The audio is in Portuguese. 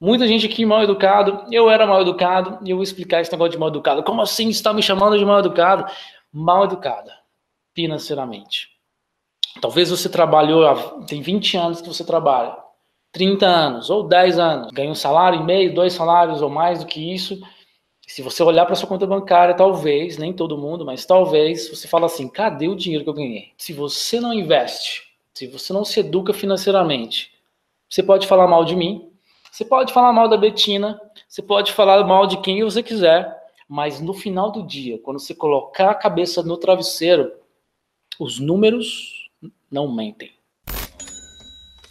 Muita gente aqui mal educado, eu era mal educado, e eu vou explicar esse negócio de mal educado. Como assim está me chamando de mal educado? Mal educada, financeiramente. Talvez você trabalhou, tem 20 anos que você trabalha, 30 anos ou 10 anos, ganha um salário e meio, dois salários ou mais do que isso. Se você olhar para sua conta bancária, talvez, nem todo mundo, mas talvez, você fala assim: cadê o dinheiro que eu ganhei? Se você não investe, se você não se educa financeiramente, você pode falar mal de mim, você pode falar mal da Betina, você pode falar mal de quem você quiser, mas no final do dia, quando você colocar a cabeça no travesseiro, os números não mentem.